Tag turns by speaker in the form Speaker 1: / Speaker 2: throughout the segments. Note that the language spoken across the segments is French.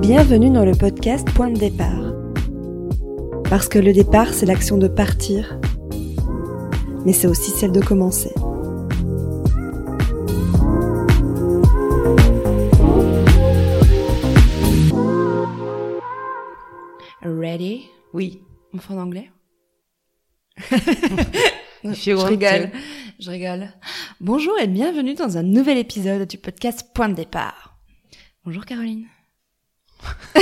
Speaker 1: Bienvenue dans le podcast Point de départ. Parce que le départ, c'est l'action de partir, mais c'est aussi celle de commencer.
Speaker 2: Ready?
Speaker 3: Oui.
Speaker 2: On fait en anglais? Je rigole. Je rigole. Bonjour et bienvenue dans un nouvel épisode du podcast Point de départ. Bonjour Caroline.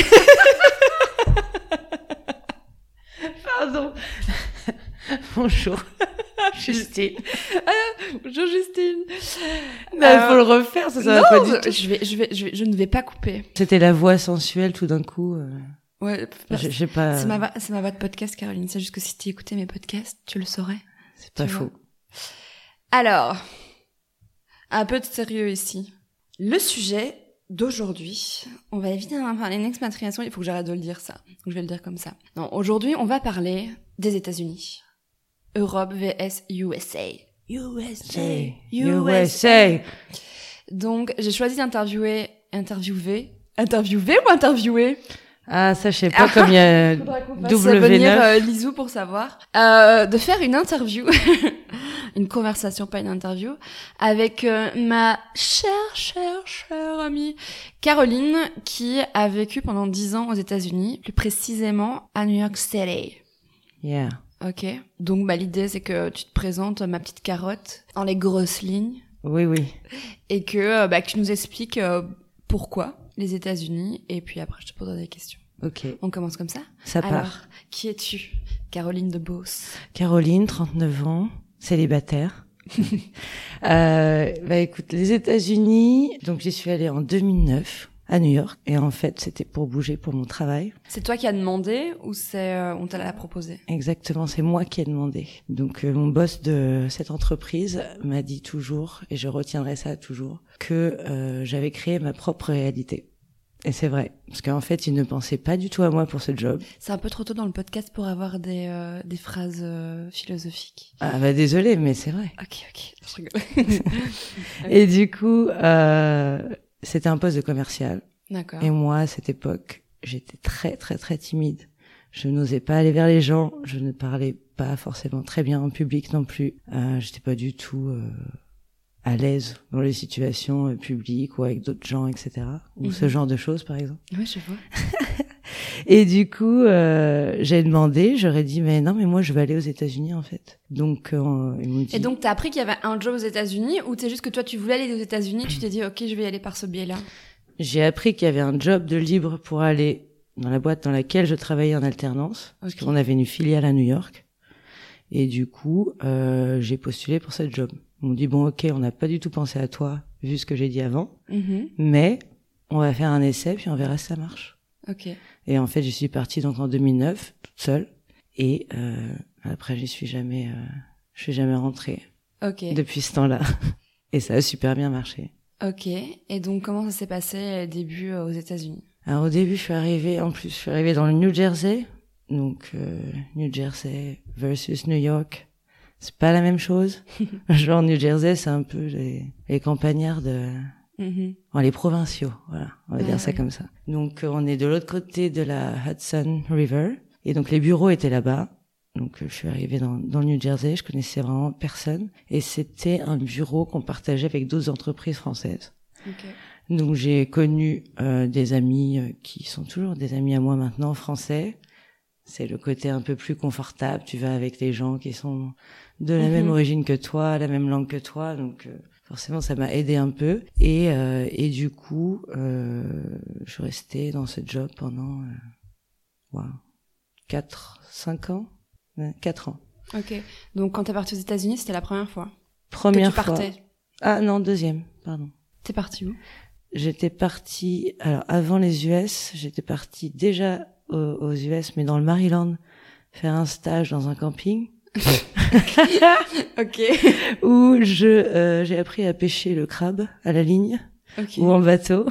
Speaker 3: Pardon. Bonjour. Justine.
Speaker 2: Bonjour Justine.
Speaker 3: Il faut le refaire, ça, ça va pas du
Speaker 2: je,
Speaker 3: tout.
Speaker 2: je vais, je vais, je vais, je ne vais pas couper.
Speaker 3: C'était la voix sensuelle tout d'un coup. euh,
Speaker 2: Ouais,
Speaker 3: je sais pas.
Speaker 2: c'est ma, voix de podcast Caroline. C'est juste que si tu écoutais mes podcasts, tu le saurais.
Speaker 3: C'est pas faux.
Speaker 2: Alors, un peu de sérieux ici. Le sujet d'aujourd'hui, on va évidemment parler d'une expatriation, il faut que j'arrête de le dire ça. Donc je vais le dire comme ça. Non, aujourd'hui, on va parler des États-Unis. Europe vs USA. USA.
Speaker 3: USA.
Speaker 2: Donc, j'ai choisi d'interviewer, interviewer, interviewer ou interviewer?
Speaker 3: Ah, ça, je sais pas comme il y a
Speaker 2: Fasse venir
Speaker 3: W9.
Speaker 2: euh, Lisou pour savoir. Euh, de faire une interview, une conversation, pas une interview, avec euh, ma chère, chère, chère amie Caroline, qui a vécu pendant 10 ans aux États-Unis, plus précisément à New York City.
Speaker 3: Yeah.
Speaker 2: Ok. Donc, bah, l'idée, c'est que tu te présentes, ma petite carotte, en les grosses lignes,
Speaker 3: Oui, oui.
Speaker 2: et que, euh, bah, que tu nous expliques euh, pourquoi les États-Unis, et puis après, je te poserai des questions.
Speaker 3: Ok.
Speaker 2: On commence comme ça
Speaker 3: Ça part.
Speaker 2: Alors, qui es-tu? Caroline de Beauce.
Speaker 3: Caroline, 39 ans, célibataire. euh, bah écoute, les États-Unis, donc j'y suis allée en 2009 à New York et en fait c'était pour bouger pour mon travail.
Speaker 2: C'est toi qui as demandé ou c'est euh, on t'a l'a proposé?
Speaker 3: Exactement, c'est moi qui ai demandé. Donc euh, mon boss de cette entreprise m'a dit toujours, et je retiendrai ça toujours, que euh, j'avais créé ma propre réalité. Et c'est vrai, parce qu'en fait, il ne pensait pas du tout à moi pour ce job.
Speaker 2: C'est un peu trop tôt dans le podcast pour avoir des, euh, des phrases euh, philosophiques.
Speaker 3: Ah bah désolé, mais c'est vrai.
Speaker 2: Ok, ok, je rigole.
Speaker 3: Et du coup, euh, c'était un poste de commercial.
Speaker 2: D'accord.
Speaker 3: Et moi, à cette époque, j'étais très très très timide. Je n'osais pas aller vers les gens. Je ne parlais pas forcément très bien en public non plus. Euh, j'étais pas du tout euh, à l'aise dans les situations euh, publiques ou avec d'autres gens, etc. Ou ce
Speaker 2: Mhm.
Speaker 3: genre de choses, par exemple.
Speaker 2: Ouais, je vois.
Speaker 3: Et du coup, euh, j'ai demandé. J'aurais dit, mais non, mais moi, je veux aller aux États-Unis en fait. Donc, euh, ils m'ont dit.
Speaker 2: Et donc, t'as appris qu'il y avait un job aux États-Unis ou c'est juste que toi, tu voulais aller aux États-Unis, tu t'es dit, ok, je vais y aller par ce biais-là
Speaker 3: J'ai appris qu'il y avait un job de libre pour aller dans la boîte dans laquelle je travaillais en alternance, parce qu'on avait une filiale à New York. Et du coup, euh, j'ai postulé pour cette job. M'ont dit, bon, ok, on n'a pas du tout pensé à toi, vu ce que j'ai dit avant,
Speaker 2: Mhm.
Speaker 3: mais on va faire un essai, puis on verra si ça marche.
Speaker 2: Ok.
Speaker 3: Et en fait, j'y suis partie donc en 2009, toute seule. Et euh, après, j'y suis jamais, euh, je suis jamais rentrée
Speaker 2: Ok.
Speaker 3: depuis ce temps-là. Et ça a super bien marché.
Speaker 2: Ok. Et donc, comment ça s'est passé euh, début euh, aux États-Unis?
Speaker 3: Alors au début, je suis arrivée, en plus, je suis arrivée dans le New Jersey. Donc, euh, New Jersey versus New York. C'est pas la même chose. Genre, New Jersey, c'est un peu les, les campagnards de, Enfin, les provinciaux. Voilà. On va
Speaker 2: Ouais,
Speaker 3: dire ça
Speaker 2: ouais.
Speaker 3: comme ça. Donc, euh, on est de l'autre côté de la Hudson River. Et donc, les bureaux étaient là-bas. Donc, euh, je suis arrivée dans, dans le New Jersey. Je connaissais vraiment personne. Et c'était un bureau qu'on partageait avec d'autres entreprises françaises. Donc j'ai connu euh, des amis euh, qui sont toujours des amis à moi maintenant français. C'est le côté un peu plus confortable. Tu vas avec des gens qui sont de la
Speaker 2: Mhm.
Speaker 3: même origine que toi, la même langue que toi. Donc euh, forcément ça m'a aidé un peu. Et euh, et du coup euh, je restée dans ce job pendant euh, wow, quatre, cinq ans, Ouais, quatre ans.
Speaker 2: Ok. Donc, quand t'es parti aux États-Unis, c'était la première fois
Speaker 3: Première
Speaker 2: que tu
Speaker 3: fois.
Speaker 2: partais.
Speaker 3: Ah non deuxième, pardon.
Speaker 2: T'es parti où?
Speaker 3: J'étais partie, alors avant les US, j'étais partie déjà aux, aux US, mais dans le Maryland, faire un stage dans un camping
Speaker 2: Ok.
Speaker 3: où je euh, j'ai appris à pêcher le crabe à la ligne
Speaker 2: Ok.
Speaker 3: ou en bateau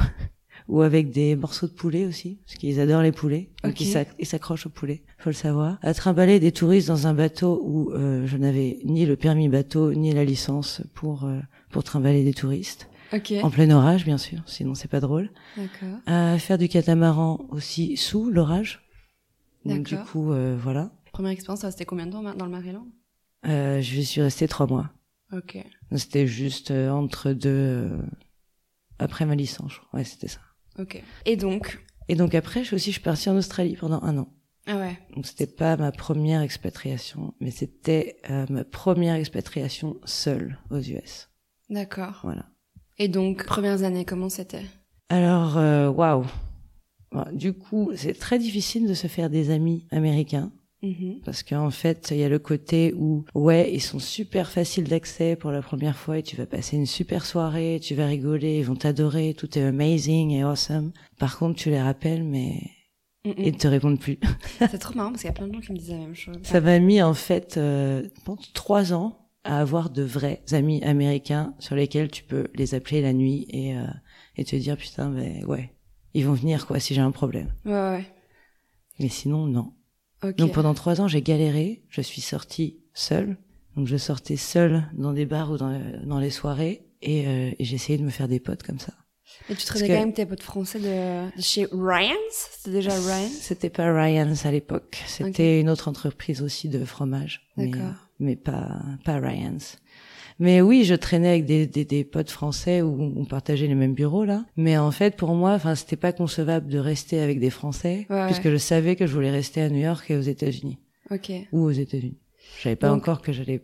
Speaker 3: ou avec des morceaux de poulet aussi, parce qu'ils adorent les poulets, donc
Speaker 2: Ok.
Speaker 3: ils s'ac- ils s'accrochent au poulet, faut le savoir. À trimballer des touristes dans un bateau où euh, je n'avais ni le permis bateau ni la licence pour euh, pour trimballer des touristes,
Speaker 2: Ok.
Speaker 3: en plein orage bien sûr, sinon c'est pas drôle.
Speaker 2: D'accord.
Speaker 3: À faire du catamaran aussi sous l'orage. Donc du coup euh, voilà,
Speaker 2: Première expérience, ça restait combien de temps dans le Maryland?
Speaker 3: Euh, je suis restée trois mois.
Speaker 2: Ok.
Speaker 3: C'était juste euh, entre deux euh, après ma licence, je crois. ouais c'était ça.
Speaker 2: Ok. Et donc?
Speaker 3: Et donc après, je suis aussi, je suis partie en Australie pendant un an.
Speaker 2: Ah ouais.
Speaker 3: Donc c'était pas ma première expatriation, mais c'était euh, ma première expatriation seule aux US.
Speaker 2: D'accord.
Speaker 3: Voilà.
Speaker 2: Et donc, premières années, comment c'était?
Speaker 3: Alors, waouh. Bon, Du coup, c'est très difficile de se faire des amis américains
Speaker 2: Mhm.
Speaker 3: parce qu'en fait, il y a le côté où ouais, ils sont super faciles d'accès pour la première fois et tu vas passer une super soirée, tu vas rigoler, ils vont t'adorer, tout est amazing et awesome. Par contre, tu les rappelles, mais
Speaker 2: Mhm.
Speaker 3: ils ne te répondent plus.
Speaker 2: C'est trop marrant parce qu'il y a plein de gens qui me disent la même chose.
Speaker 3: Ça m'a mis en fait euh, je pense, trois ans à avoir de vrais amis américains sur lesquels tu peux les appeler la nuit et euh, et te dire putain mais ouais ils vont venir quoi si j'ai un problème.
Speaker 2: Ouais, ouais.
Speaker 3: Mais sinon non. Donc pendant trois ans j'ai galéré. Je suis sortie seule. Donc je sortais seule dans des bars ou dans, dans les soirées et, euh, et j'essayais de me faire des potes comme ça.
Speaker 2: Et tu traînais quand même tes potes français de, de chez Ryan's? C'était déjà Ryan's?
Speaker 3: C'était pas Ryan's à l'époque. C'était une autre entreprise aussi de fromage. Mais,
Speaker 2: D'accord.
Speaker 3: mais pas, pas Ryan's. Mais oui, je traînais avec des, des, des potes français où on partageait les mêmes bureaux là. Mais en fait, pour moi, enfin, c'était pas concevable de rester avec des Français
Speaker 2: Ouais,
Speaker 3: puisque je savais que je voulais rester à New York et aux États-Unis
Speaker 2: Ok.
Speaker 3: ou aux États-Unis. Je savais pas
Speaker 2: Donc-
Speaker 3: encore que j'allais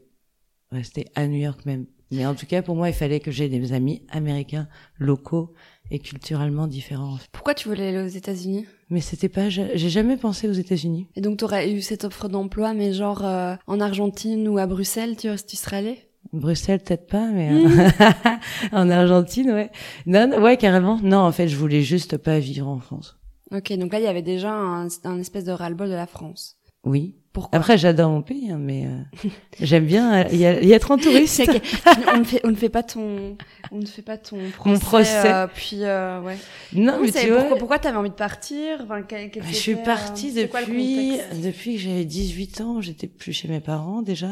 Speaker 3: rester à New York même. Mais en tout cas, pour moi, il fallait que j'ai des amis américains locaux et culturellement différents.
Speaker 2: Pourquoi tu voulais aller aux États-Unis?
Speaker 3: Mais c'était pas, j'ai jamais pensé aux États-Unis.
Speaker 2: Et donc, t'aurais eu cette offre d'emploi, mais genre euh, en Argentine ou à Bruxelles, tu, tu serais allé
Speaker 3: Bruxelles peut-être pas, mais euh, en Argentine, ouais. Non, non, ouais, carrément. Non, en fait, je voulais juste pas vivre en France.
Speaker 2: Ok, donc là, il y avait déjà un, un espèce de ras-le-bol de la France.
Speaker 3: Oui.
Speaker 2: Pourquoi
Speaker 3: Après, j'adore mon pays, hein, mais euh, j'aime bien euh, y, a- y être en touriste.
Speaker 2: C'est que- on, ne fait, on ne fait pas ton, on ne fait pas ton procès.
Speaker 3: procès.
Speaker 2: euh, puis euh, ouais.
Speaker 3: Non,
Speaker 2: Non,
Speaker 3: mais tu vois,
Speaker 2: pourquoi, pourquoi t'avais envie de partir? Enfin, quel- quel
Speaker 3: je suis partie
Speaker 2: quoi
Speaker 3: depuis depuis que j'avais 18 ans. J'étais plus chez mes parents déjà.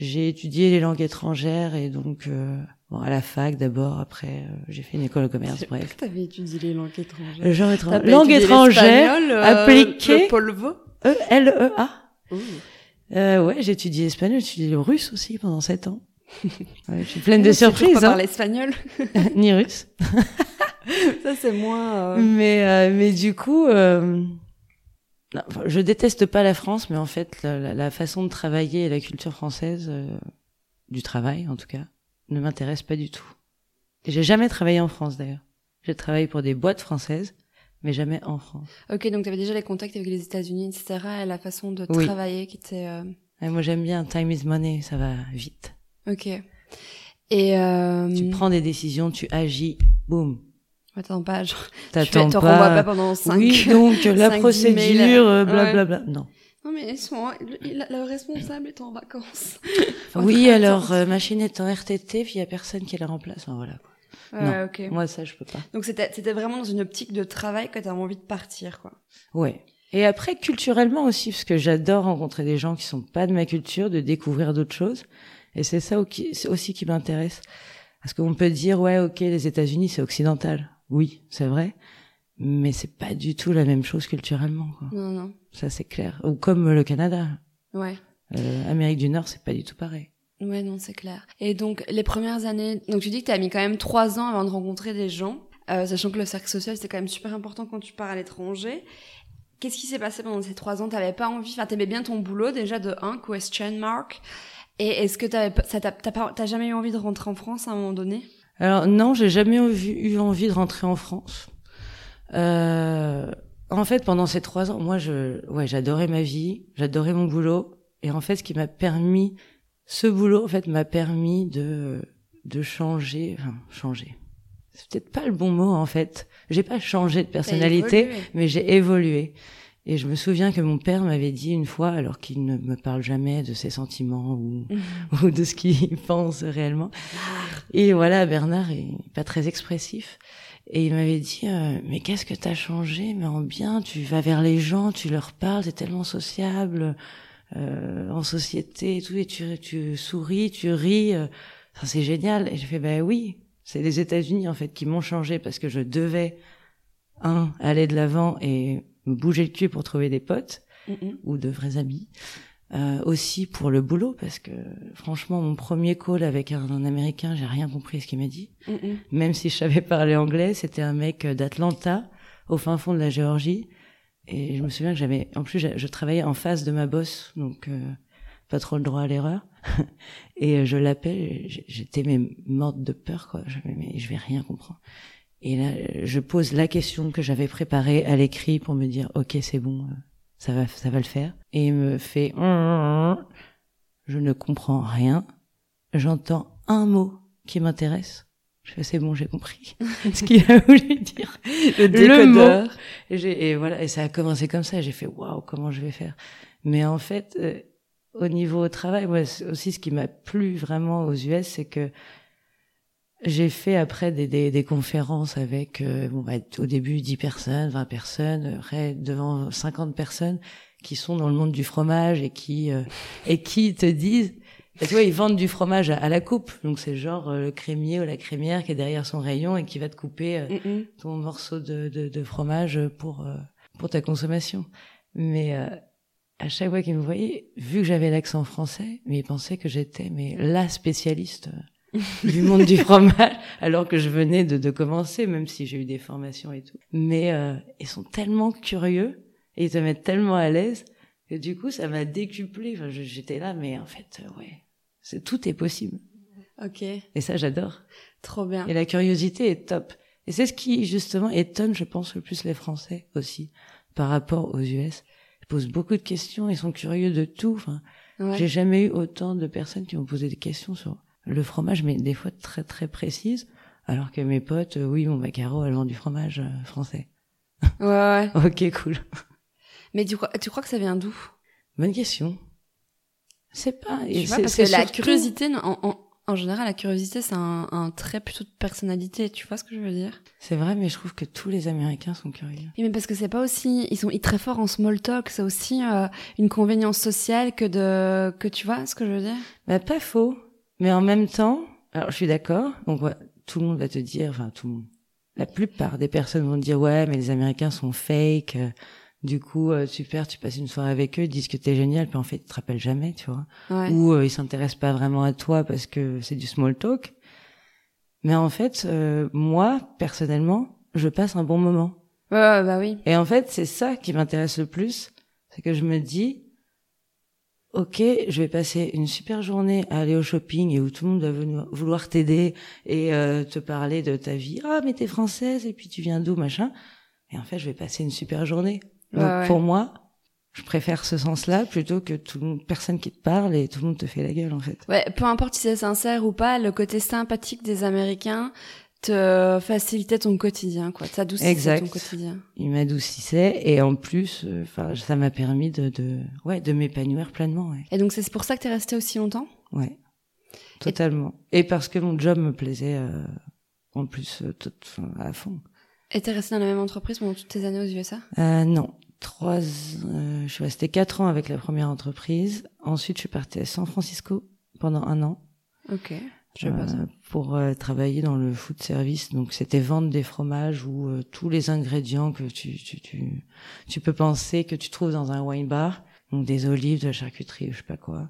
Speaker 3: J'ai étudié les langues étrangères et donc euh, bon, à la fac d'abord. Après, euh, j'ai fait une école de commerce. Bref,
Speaker 2: t'avais étudié les langues étrangères
Speaker 3: le genre
Speaker 2: pas
Speaker 3: langue
Speaker 2: étudié
Speaker 3: étrangère
Speaker 2: euh,
Speaker 3: appliquée.
Speaker 2: Le polvo
Speaker 3: E L E A. Euh, ouais, j'ai étudié l'espagnol, j'ai étudié le russe aussi pendant sept ans. Ouais, je suis pleine de
Speaker 2: Tu
Speaker 3: surprises,
Speaker 2: pas
Speaker 3: hein.
Speaker 2: parler espagnol.
Speaker 3: ni russe.
Speaker 2: Ça, c'est moins... euh,
Speaker 3: Mais euh, mais du coup, euh, non, je déteste pas la France, mais en fait, la, façon de travailler et la culture française, euh, du travail en tout cas, ne m'intéresse pas du tout. Et j'ai jamais travaillé en France d'ailleurs. J'ai travaillé pour des boîtes françaises, mais jamais en France.
Speaker 2: Ok, donc t'avais déjà les contacts avec les États-Unis, etc. Et la façon de
Speaker 3: Oui.
Speaker 2: travailler qui était... euh,
Speaker 3: moi, j'aime bien time is money, ça va vite.
Speaker 2: Ok. Et... Euh...
Speaker 3: Tu prends des décisions, tu agis, boum.
Speaker 2: Attends pas, genre... Tu
Speaker 3: T'attends
Speaker 2: te
Speaker 3: pas.
Speaker 2: pas pendant 5...
Speaker 3: Oui, donc la procédure,
Speaker 2: mails.
Speaker 3: euh,
Speaker 2: Ouais.
Speaker 3: blablabla. Non.
Speaker 2: Non mais sont... le, le responsable est en vacances.
Speaker 3: Oui, alors euh, machine est en RTT, puis il y a personne qui la remplace. Enfin, voilà.
Speaker 2: Ouais,
Speaker 3: non.
Speaker 2: ok.
Speaker 3: Moi, ça, je peux pas.
Speaker 2: Donc c'était vraiment dans une optique de travail que t'avais envie de partir, quoi.
Speaker 3: Ouais. Et après, culturellement aussi, parce que j'adore rencontrer des gens qui sont pas de ma culture, de découvrir d'autres choses. Et c'est ça aussi qui m'intéresse. Parce qu'on peut dire, ouais, ok, les États-Unis, c'est occidental. Oui, c'est vrai. Mais c'est pas du tout la même chose culturellement, quoi.
Speaker 2: Non, non.
Speaker 3: Ça, c'est clair. Ou comme le Canada.
Speaker 2: Ouais.
Speaker 3: Euh, Amérique du Nord, c'est pas du tout pareil.
Speaker 2: Ouais, non, c'est clair. Et donc, les premières années... Donc, tu dis que t'as mis quand même trois ans avant de rencontrer des gens, euh, sachant que le cercle social, c'est quand même super important quand tu pars à l'étranger. Qu'est-ce qui s'est passé pendant ces trois ans? T'avais pas envie... Enfin, t'aimais bien ton boulot, déjà, de un, question mark. Et est-ce que t'avais pas- ça t'a t'as pas- t'as jamais eu envie de rentrer en France à un moment donné?
Speaker 3: Alors non, j'ai jamais eu, envie de rentrer en France. Euh, en fait, pendant ces trois ans, moi, je, ouais, j'adorais ma vie, j'adorais mon boulot, et en fait, ce qui m'a permis, ce boulot, en fait, m'a permis de de changer, enfin, changer. C'est peut-être pas le bon mot, en fait. J'ai pas changé de personnalité, mais j'ai évolué. Et je me souviens que mon père m'avait dit une fois, alors qu'il ne me parle jamais de ses sentiments ou, ou de ce qu'il pense réellement. Et voilà, Bernard est pas très expressif. Et il m'avait dit, euh, mais qu'est-ce que t'as changé, mais en bien, tu vas vers les gens, tu leur parles, t'es tellement sociable euh, en société et tout, et tu, tu souris, tu ris, euh, ça c'est génial. Et j'ai fait, ben oui, c'est les États-Unis en fait qui m'ont changé parce que je devais un aller de l'avant et me bouger le cul pour trouver des potes ou de vrais amis. Euh, aussi pour le boulot parce que franchement mon premier call avec un, américain j'ai rien compris ce qu'il m'a dit. Même si je savais parler anglais c'était un mec d'Atlanta au fin fond de la Géorgie. Et je me souviens que j'avais en plus je, travaillais en face de ma boss donc euh, pas trop le droit à l'erreur. Et je l'appelle j'étais morte de peur quoi. Je mais je vais rien comprendre et là je pose la question que j'avais préparée à l'écrit pour me dire ok c'est bon euh, ça va, ça va le faire. Et il me fait, je ne comprends rien. J'entends un mot qui m'intéresse. Je fais, c'est bon, j'ai compris ce qu'il a voulu dire. Le, mot. Et, et, voilà, et ça a commencé comme ça. J'ai fait, waouh, comment je vais faire? Mais en fait, euh, au niveau au travail, moi aussi, ce qui m'a plu vraiment aux US, c'est que j'ai fait après des, des, des conférences avec, euh, bon, bah, au début 10 personnes, 20 personnes, après devant 50 personnes qui sont dans le monde du fromage et qui euh, et qui te disent, bah, tu vois, ils vendent du fromage à, la coupe, donc c'est genre euh, le crémier ou la crémière qui est derrière son rayon et qui va te couper ton morceau de, de, de, fromage pour pour ta consommation. Mais à chaque fois qu'ils me voyaient, vu que j'avais l'accent français, mais ils pensaient que j'étais mais la spécialiste du monde du fromage, alors que je venais de, de commencer, même si j'ai eu des formations et tout. Mais euh, ils sont tellement curieux et ils te mettent tellement à l'aise que du coup, ça m'a décuplé. Enfin, j'étais là, mais en fait, euh, ouais, c'est tout est possible.
Speaker 2: Ok.
Speaker 3: Et ça, j'adore.
Speaker 2: Trop bien.
Speaker 3: Et la curiosité est top. Et c'est ce qui justement étonne, je pense, le plus les Français aussi par rapport aux US. Ils posent beaucoup de questions, ils sont curieux de tout. Enfin, j'ai jamais eu autant de personnes qui m'ont posé des questions sur le fromage, mais des fois très très précise, alors que mes potes, euh, oui, mon macaro, elle vend du fromage euh, français.
Speaker 2: Ouais, ouais.
Speaker 3: ok, cool.
Speaker 2: Mais tu crois, tu crois que ça vient d'où?
Speaker 3: Bonne question. C'est pas.
Speaker 2: Tu vois, parce que la curiosité, en, en, général, la curiosité, c'est un, un, trait plutôt de personnalité. Tu vois ce que je veux dire?
Speaker 3: C'est vrai, mais je trouve que tous les Américains sont curieux.
Speaker 2: Oui, mais parce que c'est pas aussi, ils sont très forts en small talk. C'est aussi euh, une convénience sociale que de, que tu vois ce que je veux dire?
Speaker 3: Bah pas faux. Mais en même temps, alors je suis d'accord, donc tout le monde va te dire, enfin tout le monde, la plupart des personnes vont te dire ouais, mais les Américains sont fake. Euh, du coup, euh, super, tu passes une soirée avec eux, ils disent que t'es génial, puis en fait, ils te rappellent jamais, tu vois. Ou euh, ils s'intéressent pas vraiment à toi parce que c'est du small talk. Mais en fait, moi, personnellement, je passe un bon moment.
Speaker 2: Ouais, bah oui.
Speaker 3: Et en fait, c'est ça qui m'intéresse le plus, c'est que je me dis, ok, je vais passer une super journée à aller au shopping et où tout le monde va vouloir t'aider et euh, te parler de ta vie. Ah, mais t'es française et puis tu viens d'où, machin. Et en fait, je vais passer une super journée. Donc, pour moi, je préfère ce sens-là plutôt que toute personne qui te parle et tout le monde te fait la gueule, en fait.
Speaker 2: Ouais, peu importe si c'est sincère ou pas, le côté sympathique des Américains, te facilitait ton quotidien, quoi. T'adoucissait ton quotidien.
Speaker 3: Il m'adoucissait et en plus, euh, enfin, ça m'a permis de, de, ouais, de m'épanouir pleinement. Ouais.
Speaker 2: Et donc c'est pour ça que t'es resté aussi longtemps?
Speaker 3: Ouais, totalement. Et, parce que mon job me plaisait euh, en plus euh, tout, à fond.
Speaker 2: Et t'es resté dans la même entreprise pendant toutes tes années aux USA
Speaker 3: euh, Non, trois. je suis restée quatre ans avec la première entreprise. Ensuite, je suis partie à San Francisco pendant un an.
Speaker 2: Ok.
Speaker 3: Euh, pour euh, travailler dans le food service. Donc c'était vendre des fromages ou euh, tous les ingrédients que tu, tu, tu, tu peux penser que tu trouves dans un wine bar. Donc des olives, de la charcuterie, je sais pas quoi,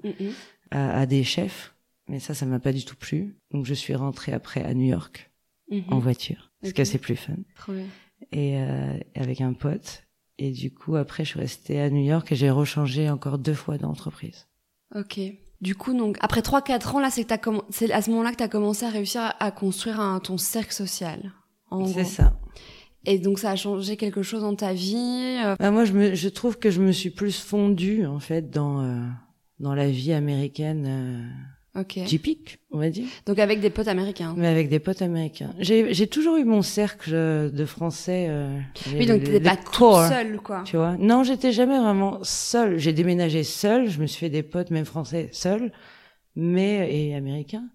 Speaker 3: à, à, des chefs. Mais ça, ça m'a pas du tout plu. Donc je suis rentrée après à New York en voiture parce que c'est plus fun.
Speaker 2: Trop bien.
Speaker 3: Et avec un pote. Et du coup, après, je suis restée à New York et j'ai rechangé encore deux fois d'entreprise.
Speaker 2: Ok. Du coup, donc après 3-4 ans, là, c'est c'est à ce moment-là que tu as commencé à réussir à, construire un, ton cercle social.
Speaker 3: C'est ça.
Speaker 2: Et donc ça a changé quelque chose dans ta vie
Speaker 3: euh? bah, Moi, je, me, je trouve que je me suis plus fondue en fait dans euh, dans la vie américaine. Euh
Speaker 2: okay.
Speaker 3: typique, on va dire.
Speaker 2: Donc avec des potes américains.
Speaker 3: Mais avec des potes américains. J'ai toujours eu mon cercle de Français. Euh,
Speaker 2: oui, donc t'étais pas toute seule, quoi.
Speaker 3: Tu vois Non, j'étais jamais vraiment seule. J'ai déménagé seule. Je me suis fait des potes, même français, seuls, mais et américains.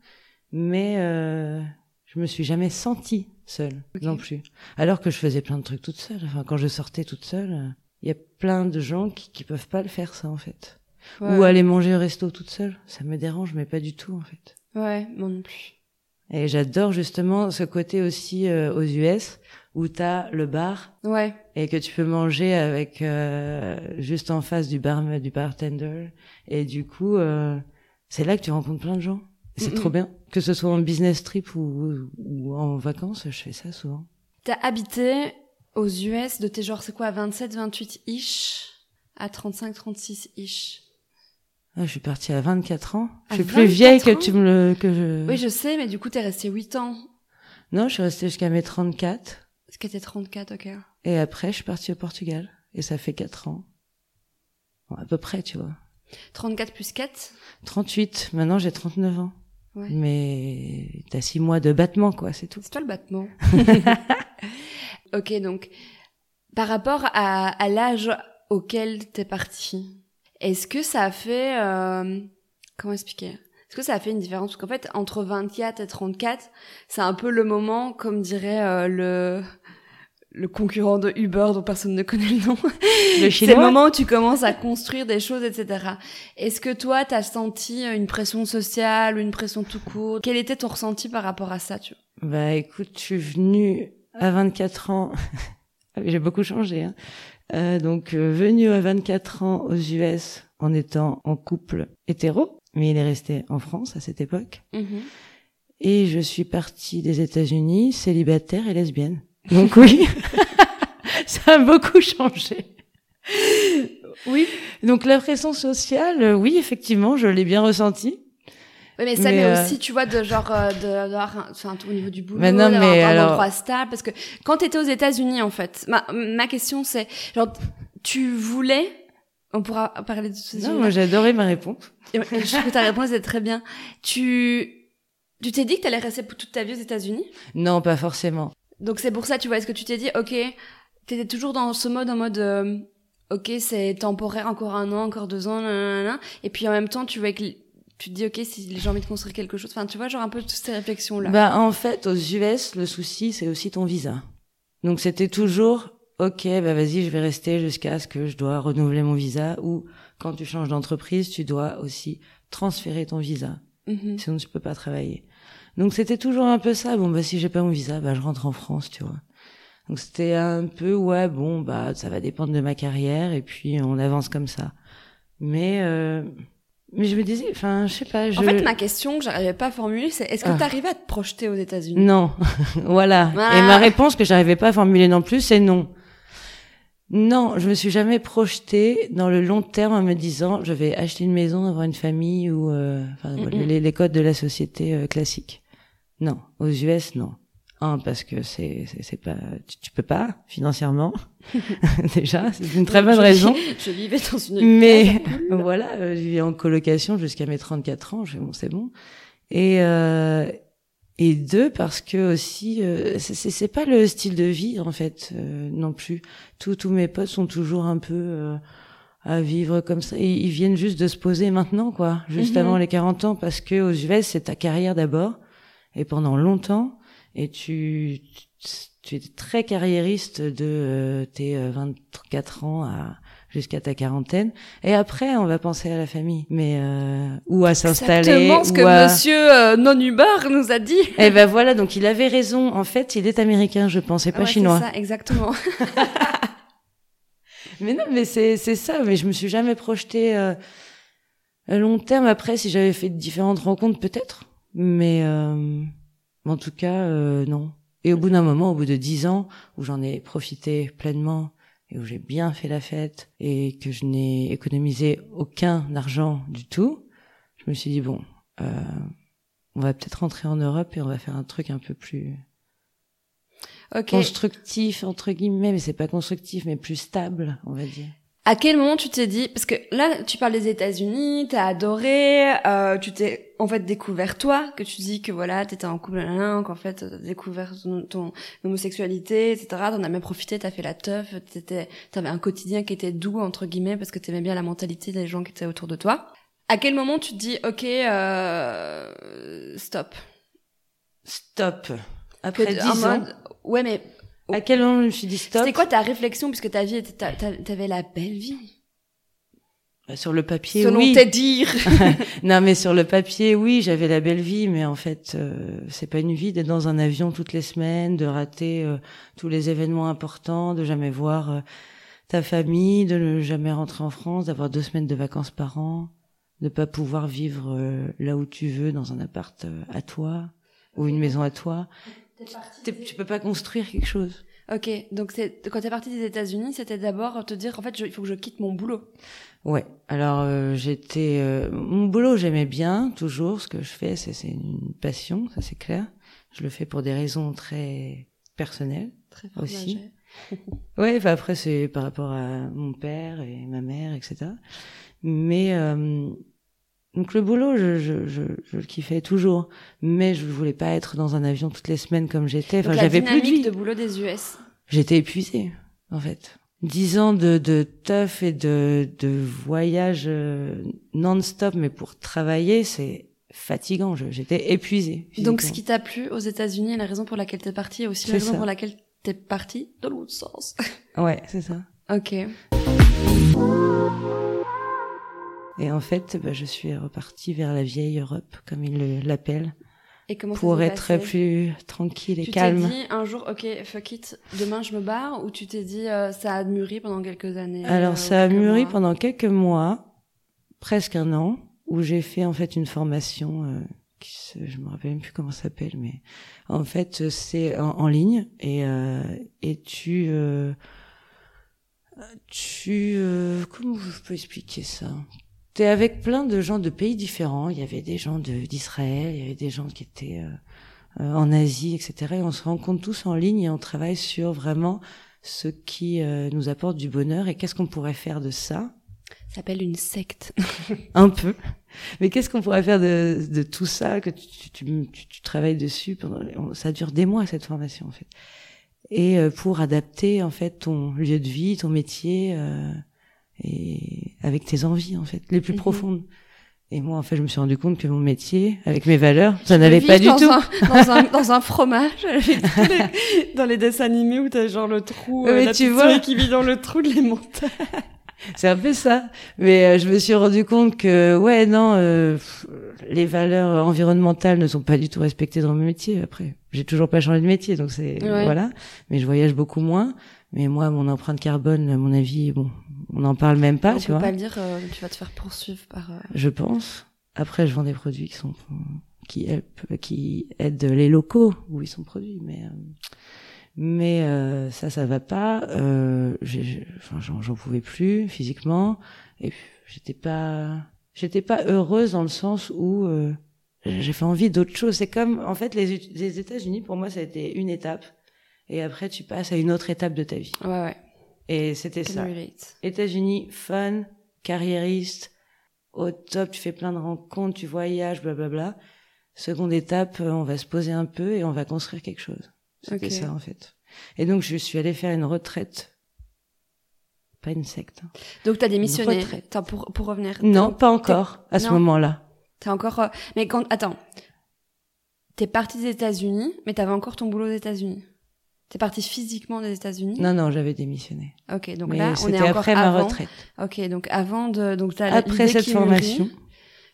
Speaker 3: Mais euh, je me suis jamais sentie seule non plus. Alors que je faisais plein de trucs toute seule. Enfin, quand je sortais toute seule, il y a plein de gens qui, qui peuvent pas le faire ça en fait.
Speaker 2: Ouais.
Speaker 3: Ou aller manger au resto toute seule, ça me dérange mais pas du tout en fait.
Speaker 2: Ouais, moi non plus.
Speaker 3: Et j'adore justement ce côté aussi euh, aux US où t'as le bar
Speaker 2: Ouais.
Speaker 3: et que tu peux manger avec euh, juste en face du bar du bartender et du coup euh, c'est là que tu rencontres plein de gens. C'est trop bien que ce soit en business trip ou, ou en vacances, je fais ça souvent.
Speaker 2: T'as habité aux US de tes genres, c'est quoi, à 27, 28 ish à 35, 36 ish?
Speaker 3: Ah, je suis partie à 24 ans.
Speaker 2: À
Speaker 3: je suis plus vieille que
Speaker 2: 24
Speaker 3: tu me le que je.
Speaker 2: Oui, je sais, mais du coup, t'es resté 8 ans.
Speaker 3: Non, je suis restée jusqu'à mes 34
Speaker 2: Ce qui était 34, ok.
Speaker 3: et après je suis partie au Portugal et ça fait 4 ans. Bon, à peu près, tu vois.
Speaker 2: 34 plus 4
Speaker 3: 38. Maintenant, j'ai 39 ans.
Speaker 2: Ouais.
Speaker 3: Mais t'as 6 mois de battement, quoi, c'est tout.
Speaker 2: C'est toi le battement. ok, donc, par rapport à, à l'âge auquel t'es parti, est-ce que ça a fait... euh, comment expliquer? Est-ce que ça a fait une différence? Parce qu'en fait, entre 24 et 34, c'est un peu le moment, comme dirait euh, le le concurrent de Uber dont personne ne connaît le nom.
Speaker 3: Le
Speaker 2: C'est le moment où tu commences à construire des choses, etc. Est-ce que toi, t'as senti une pression sociale ou une pression tout court? Quel était ton ressenti par rapport à ça tu vois?
Speaker 3: Bah écoute, je suis venue à 24 ans. J'ai beaucoup changé. Hein. Euh, donc euh, venue à 24 ans aux US en étant en couple hétéro, mais il est resté en France à cette époque. Et je suis partie des États-Unis célibataire et lesbienne. Donc oui, ça a beaucoup changé.
Speaker 2: Oui.
Speaker 3: Donc la pression sociale, oui, effectivement, je l'ai bien ressentie.
Speaker 2: Oui, mais ça,
Speaker 3: Mais,
Speaker 2: mais,
Speaker 3: euh,
Speaker 2: aussi, tu vois, de genre, euh, de, d'avoir un- enfin, au niveau du boulot,
Speaker 3: Mais non,
Speaker 2: d'avoir
Speaker 3: mais
Speaker 2: un
Speaker 3: alors-
Speaker 2: endroit stable, parce que quand t'étais aux États-Unis, en fait, ma, ma question c'est, genre, tu voulais, on pourra parler de ce
Speaker 3: Non,
Speaker 2: sujet-là.
Speaker 3: moi j'adorais ma réponse.
Speaker 2: Et Je trouve que ta réponse est très bien. Tu, tu t'es dit que t'allais rester pour toute ta vie aux États-Unis?
Speaker 3: Non, pas forcément.
Speaker 2: Donc c'est pour ça, tu vois, est-ce que tu t'es dit, ok, t'étais toujours dans ce mode, en mode, euh, ok, c'est temporaire, encore un an, encore deux ans, nanana, et puis en même temps, tu vois que tu te dis, ok, si j'ai envie de construire quelque chose, enfin, tu vois, genre un peu toutes ces réflexions-là.
Speaker 3: Bah en fait, aux US, le souci c'est aussi ton visa. Donc c'était toujours OK, bah vas-y, je vais rester jusqu'à ce que je dois renouveler mon visa ou quand tu changes d'entreprise, tu dois aussi transférer ton visa.
Speaker 2: Mhm.
Speaker 3: Sinon tu peux pas travailler. Donc c'était toujours un peu ça. Bon bah si j'ai pas mon visa, bah je rentre en France, tu vois. Donc c'était un peu ouais, bon bah ça va dépendre de ma carrière et puis on avance comme ça. Mais euh, mais je me disais enfin, je sais pas, je
Speaker 2: En fait, ma question que j'arrivais pas à formuler, c'est est-ce que
Speaker 3: Ah.
Speaker 2: t'arrivais à te projeter aux États-Unis?
Speaker 3: Non, voilà.
Speaker 2: Ah.
Speaker 3: Et ma réponse que j'arrivais pas à formuler non plus, c'est non. Non, je me suis jamais projetée dans le long terme en me disant je vais acheter une maison, avoir une famille ou euh, enfin, les, les codes de la société euh, classique. Non, aux US non. Un parce que c'est c'est pas tu, tu peux pas financièrement déjà, c'est une très bonne
Speaker 2: Je-
Speaker 3: raison.
Speaker 2: Je vivais dans une
Speaker 3: Mais voilà, euh, je vis en colocation jusqu'à mes 34 ans, je bon, c'est bon. Et euh, et deux parce que aussi euh, c'est- pas le style de vie en fait euh, non plus. Tous tous mes potes sont toujours un peu euh, à vivre comme ça. Ils viennent juste de se poser maintenant quoi, juste
Speaker 2: Mhm.
Speaker 3: avant les 40 ans parce que aux US c'est ta carrière d'abord et pendant longtemps et tu tu es très carriériste de euh, tes euh, 24 ans à jusqu'à ta quarantaine. Et après on va penser à la famille. Mais euh, ou à s'installer
Speaker 2: Exactement ce que
Speaker 3: à...
Speaker 2: monsieur euh, non Uber nous a dit.
Speaker 3: et ben voilà donc il avait raison. En fait il est américain je pense et pas
Speaker 2: Ouais,
Speaker 3: chinois.
Speaker 2: C'est ça, exactement.
Speaker 3: mais non mais c'est c'est ça mais je me suis jamais projetée euh, à long terme. Après si j'avais fait différentes rencontres peut-être. Mais euh, en tout cas euh, non. Et au bout d'un moment au bout de dix ans où j'en ai profité pleinement et où j'ai bien fait la fête et que je n'ai économisé aucun argent du tout je me suis dit bon euh, on va peut-être rentrer en Europe et on va faire un truc un peu plus constructif entre guillemets mais c'est pas constructif mais plus stable on va dire
Speaker 2: À quel moment tu t'es dit parce que là tu parles des États-Unis, t'as adoré, euh, tu t'es en fait découvert toi, que tu dis que voilà t'étais en couple, qu'en fait t'as découvert ton, ton homosexualité, etc. T'en as même profité, t'as fait la teuf, t'étais, t'avais un quotidien qui était doux entre guillemets parce que t'aimais bien la mentalité des gens qui étaient autour de toi. À quel moment tu te dis ok euh, stop?
Speaker 3: Stop Après
Speaker 2: Que-
Speaker 3: 10
Speaker 2: en
Speaker 3: ans.
Speaker 2: mode- Ouais, mais
Speaker 3: À quel moment je me suis dit stop?
Speaker 2: C'était quoi ta réflexion puisque ta vie était, t'a- t'a- t'avais la belle vie?
Speaker 3: Bah, Sur le papier,
Speaker 2: Selon
Speaker 3: oui.
Speaker 2: tes dires.
Speaker 3: non, mais sur le papier, oui, j'avais la belle vie, mais en fait, euh, c'est pas une vie d'être dans un avion toutes les semaines, de rater euh, tous les événements importants, de jamais voir euh, ta famille, de ne jamais rentrer en France, d'avoir deux semaines de vacances par an, de pas pouvoir vivre euh, là où tu veux, dans un appart euh, à toi ou une maison à toi. T'es- Tu peux pas construire quelque chose.
Speaker 2: Ok, donc c'est quand t'es partie des États-Unis, c'était d'abord te dire en fait je- il faut que je quitte mon boulot.
Speaker 3: Ouais. Alors euh, j'étais euh, mon boulot j'aimais bien toujours ce que je fais c'est c'est une passion ça c'est clair. Je le fais pour des raisons très personnelles.
Speaker 2: Très
Speaker 3: Aussi. Ouais. Enfin après c'est par rapport à mon père et ma mère etc. Mais euh, donc le boulot je, je je je le kiffais toujours mais je voulais pas être dans un avion toutes les semaines comme j'étais. Enfin j'avais plus de vie.
Speaker 2: de boulot des US.
Speaker 3: J'étais épuisée, en fait. Dix ans de, de teuf et de, de voyage euh, non-stop, mais pour travailler, c'est fatigant. J'étais épuisée.
Speaker 2: Donc ce qui t'a plu aux États-Unis et la raison pour laquelle t'es partie et aussi la raison
Speaker 3: ça.
Speaker 2: pour laquelle t'es partie dans l'autre sens.
Speaker 3: Ouais, c'est ça.
Speaker 2: ok.
Speaker 3: Et en fait, bah, je suis repartie vers la vieille Europe, comme ils le- l'appellent,
Speaker 2: Et comment
Speaker 3: pour être plus tranquille et
Speaker 2: Tu t'es
Speaker 3: calme.
Speaker 2: dit un jour, ok, fuck it, demain je me barre, ou tu t'es dit euh, ça a mûri pendant quelques années
Speaker 3: Alors
Speaker 2: euh,
Speaker 3: ça a mûri
Speaker 2: mois
Speaker 3: pendant quelques mois, presque un an, où j'ai fait en fait une formation, euh, qui se, je me rappelle même plus comment ça s'appelle, mais en fait c'est en, en ligne et euh, et tu euh, tu euh, comment je peux expliquer ça? T'es avec plein de gens de pays différents. Il y avait des gens d'Israël, il y avait des gens qui étaient euh, euh, en Asie, etc. Et on se rencontre tous en ligne et on travaille sur vraiment ce qui euh, nous apporte du bonheur et qu'est-ce qu'on pourrait faire de ça
Speaker 2: Ça s'appelle une secte.
Speaker 3: un peu mais qu'est-ce qu'on pourrait faire de, de tout ça que tu, tu, tu, travailles dessus pendant on- ça dure des mois cette formation en fait et euh, pour adapter en fait ton lieu de vie ton métier euh, et avec tes envies en fait les plus
Speaker 2: Mhm.
Speaker 3: profondes et moi en fait je me suis rendu compte que mon métier avec mes valeurs ça n'allait pas du
Speaker 2: dans
Speaker 3: tout
Speaker 2: Un, dans, un, dans un fromage, les- dans les dessins animés où t'as genre le trou, euh, la
Speaker 3: tu vois.
Speaker 2: qui vit dans le trou de les montagnes.
Speaker 3: C'est un peu ça. Mais euh, je me suis rendu compte que, ouais, non, euh, les valeurs environnementales ne sont pas du tout respectées dans mon métier. Après, j'ai toujours pas changé de métier, donc c'est
Speaker 2: Ouais.
Speaker 3: voilà. Mais je voyage beaucoup moins. Mais moi, mon empreinte carbone, à mon avis, bon, on n'en parle même pas,
Speaker 2: On
Speaker 3: tu
Speaker 2: peut
Speaker 3: vois.
Speaker 2: pas le dire, euh, tu vas te faire poursuivre par... euh,
Speaker 3: Je pense. Après, je vends des produits qui sont qui help, qui aident les locaux où ils sont produits, mais euh, mais euh, ça, ça va pas. Euh, j'ai- enfin, j'en, j'en pouvais plus physiquement, et puis, j'étais pas, j'étais pas heureuse dans le sens où euh, j'ai fait envie d'autre chose. C'est comme, en fait, les, les États-Unis pour moi, ça a été une étape, et après, tu passes à une autre étape de ta vie.
Speaker 2: Ouais, ouais.
Speaker 3: Et c'était ça. États-Unis, fun, carriériste, au top, tu fais plein de rencontres, tu voyages, blablabla. Seconde étape, euh, on va se poser un peu et on va construire quelque chose. C'était
Speaker 2: Ok.
Speaker 3: ça en fait. Et donc je suis allée faire une retraite. Pas une secte. hein.
Speaker 2: Donc t'as démissionné.
Speaker 3: retraite.
Speaker 2: Attends, pour, pour revenir.
Speaker 3: Non, pas encore à ce moment-là.
Speaker 2: T'es encore... euh, Mais quand... Attends. T'es partie des États-Unis, mais t'avais encore ton boulot aux États-Unis. T'es partie physiquement des États-Unis?
Speaker 3: Non, non, j'avais démissionné.
Speaker 2: Ok, donc
Speaker 3: Mais
Speaker 2: là, on est encore
Speaker 3: après
Speaker 2: avant.
Speaker 3: ma retraite.
Speaker 2: Ok, donc avant de, donc t'as
Speaker 3: Après cette formation,